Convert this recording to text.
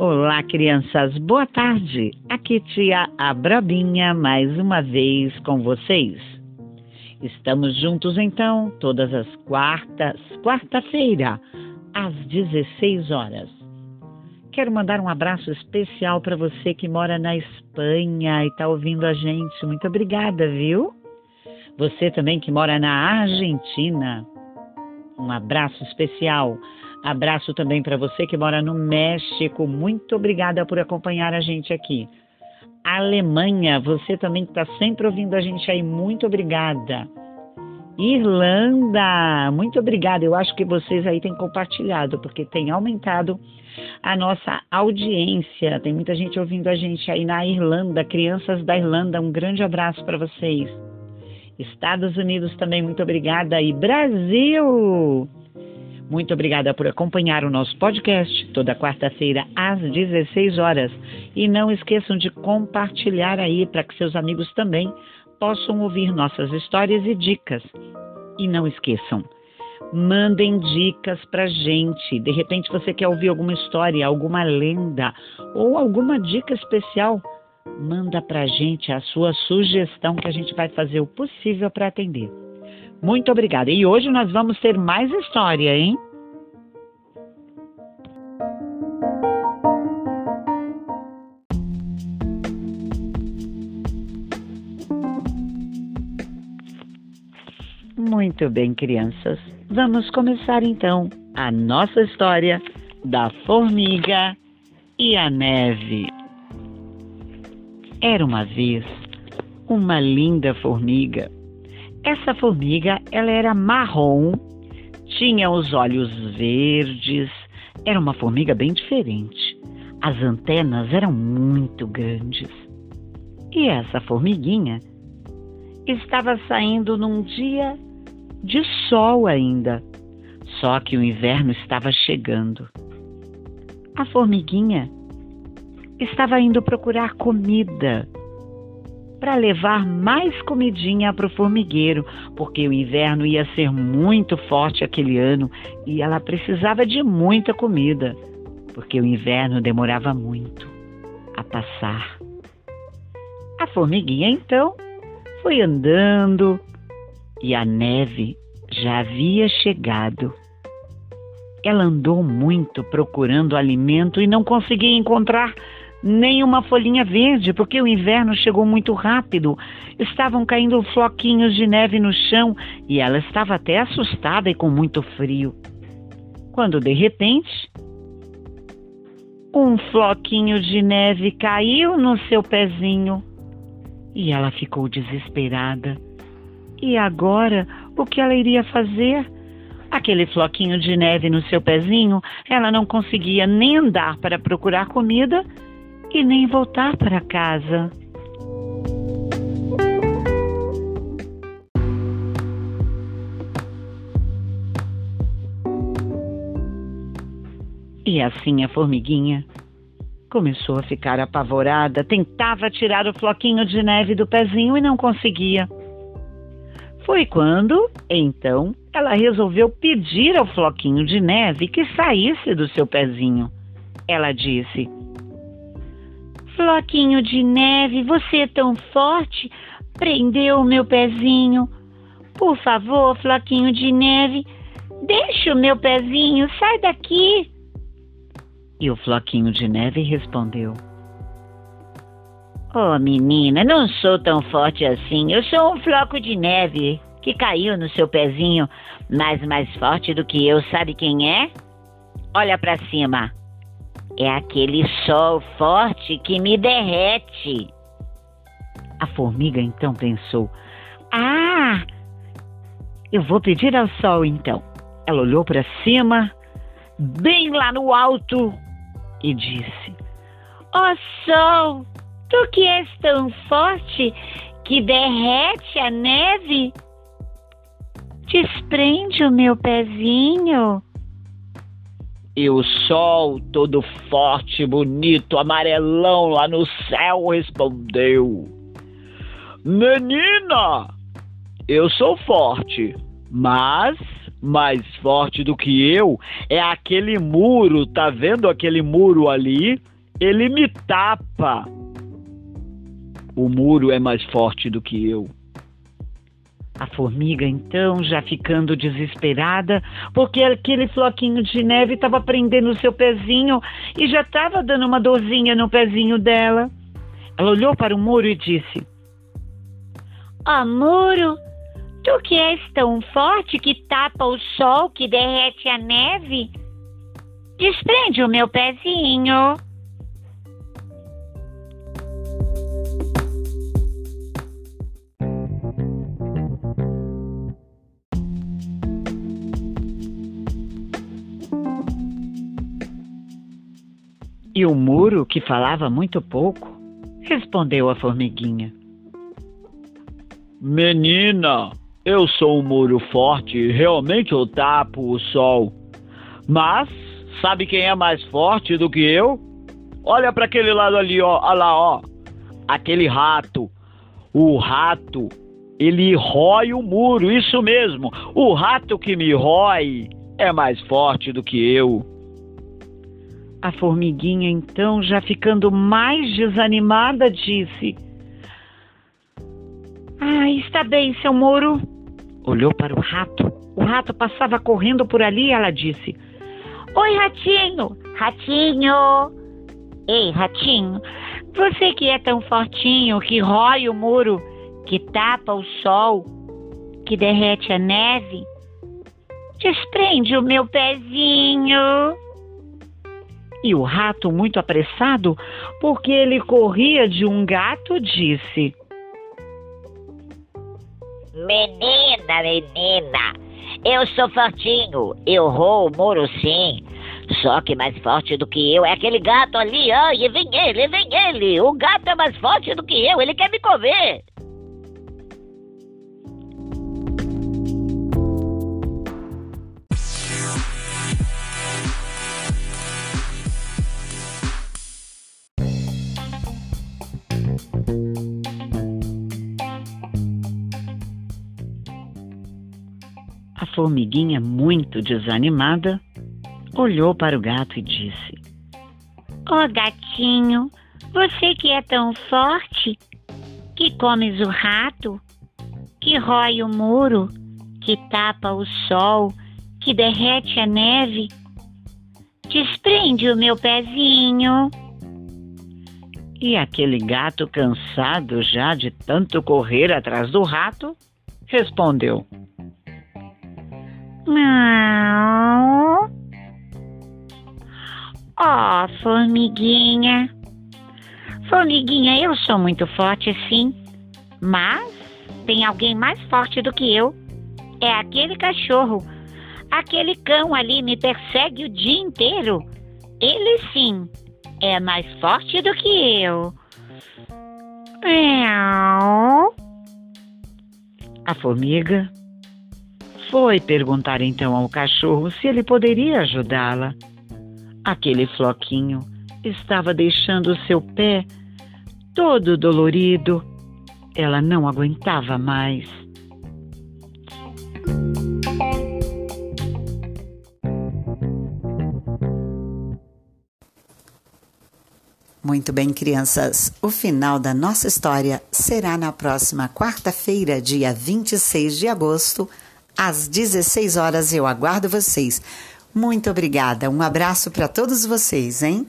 Olá, crianças, boa tarde. Aqui tia Abrabinha mais uma vez com vocês. Estamos juntos então, todas as quartas, quarta-feira, às 16 horas. Quero mandar um abraço especial para você que mora na Espanha e está ouvindo a gente. Muito obrigada, viu? Você também que mora na Argentina. Um abraço especial Abraço também para você que mora no México. Muito obrigada por acompanhar a gente aqui. Alemanha, você também está sempre ouvindo a gente aí. Muito obrigada. Irlanda, muito obrigada. Eu acho que vocês aí têm compartilhado, porque tem aumentado a nossa audiência. Tem muita gente ouvindo a gente aí na Irlanda, crianças da Irlanda. Um grande abraço para vocês. Estados Unidos também, muito obrigada. E Brasil! Muito obrigada por acompanhar o nosso podcast toda quarta-feira às 16 horas. E não esqueçam de compartilhar aí para que seus amigos também possam ouvir nossas histórias e dicas. E não esqueçam, mandem dicas para gente. De repente você quer ouvir alguma história, alguma lenda ou alguma dica especial. Manda para gente a sua sugestão que a gente vai fazer o possível para atender. Muito obrigada. E hoje nós vamos ter mais história, hein? Muito bem, crianças. Vamos começar então a nossa história da formiga e a neve. Era uma vez uma linda formiga essa formiga, ela era marrom, tinha os olhos verdes, era uma formiga bem diferente. As antenas eram muito grandes. E essa formiguinha estava saindo num dia de sol ainda, só que o inverno estava chegando. A formiguinha estava indo procurar comida para levar mais comidinha para o formigueiro, porque o inverno ia ser muito forte aquele ano e ela precisava de muita comida, porque o inverno demorava muito a passar. A formiguinha então foi andando e a neve já havia chegado. Ela andou muito procurando alimento e não conseguia encontrar nem uma folhinha verde, porque o inverno chegou muito rápido. Estavam caindo floquinhos de neve no chão e ela estava até assustada e com muito frio. Quando de repente, um floquinho de neve caiu no seu pezinho e ela ficou desesperada. E agora, o que ela iria fazer? Aquele floquinho de neve no seu pezinho, ela não conseguia nem andar para procurar comida e nem voltar para casa. E assim a formiguinha começou a ficar apavorada, tentava tirar o floquinho de neve do pezinho e não conseguia. Foi quando, então, ela resolveu pedir ao floquinho de neve que saísse do seu pezinho. Ela disse: Floquinho de neve, você é tão forte, prendeu o meu pezinho. Por favor, floquinho de neve, deixa o meu pezinho, sai daqui. E o floquinho de neve respondeu: Oh, menina, não sou tão forte assim. Eu sou um floco de neve que caiu no seu pezinho, mas mais forte do que eu, sabe quem é? Olha para cima. É aquele sol forte que me derrete. A formiga então pensou: Ah, eu vou pedir ao sol então. Ela olhou para cima, bem lá no alto, e disse: Ó oh, sol, tu que és tão forte que derrete a neve, desprende o meu pezinho e o sol, todo forte, bonito, amarelão lá no céu, respondeu: Menina, eu sou forte, mas mais forte do que eu é aquele muro, tá vendo aquele muro ali? Ele me tapa. O muro é mais forte do que eu. A formiga, então, já ficando desesperada, porque aquele floquinho de neve estava prendendo o seu pezinho e já estava dando uma dorzinha no pezinho dela. Ela olhou para o muro e disse: Ó oh, muro, tu que és tão forte que tapa o sol que derrete a neve, desprende o meu pezinho. E o muro, que falava muito pouco, respondeu a formiguinha: Menina, eu sou um muro forte, realmente eu tapo o sol. Mas, sabe quem é mais forte do que eu? Olha para aquele lado ali, ó, olha lá, ó. Aquele rato. O rato, ele rói o muro, isso mesmo. O rato que me rói é mais forte do que eu. A formiguinha, então, já ficando mais desanimada, disse: Ah, está bem, seu muro. Olhou para o rato. O rato passava correndo por ali e ela disse: Oi, ratinho! Ratinho! Ei, ratinho, você que é tão fortinho, que rói o muro, que tapa o sol, que derrete a neve, desprende o meu pezinho. E o rato, muito apressado, porque ele corria de um gato, disse: Menina, menina, eu sou fortinho, eu roo o muro sim. Só que mais forte do que eu é aquele gato ali, ai, vem ele, vem ele. O gato é mais forte do que eu, ele quer me comer. Formiguinha, muito desanimada, olhou para o gato e disse: Ó oh, gatinho, você que é tão forte, que comes o rato, que rói o muro, que tapa o sol, que derrete a neve, desprende o meu pezinho. E aquele gato, cansado já de tanto correr atrás do rato, respondeu: não. Oh, formiguinha. Formiguinha, eu sou muito forte, sim. Mas tem alguém mais forte do que eu. É aquele cachorro. Aquele cão ali me persegue o dia inteiro. Ele sim é mais forte do que eu. A formiga foi perguntar então ao cachorro se ele poderia ajudá-la. Aquele floquinho estava deixando seu pé todo dolorido. Ela não aguentava mais. Muito bem, crianças. O final da nossa história será na próxima quarta-feira, dia 26 de agosto às 16 horas. Eu aguardo vocês. Muito obrigada. Um abraço para todos vocês, hein?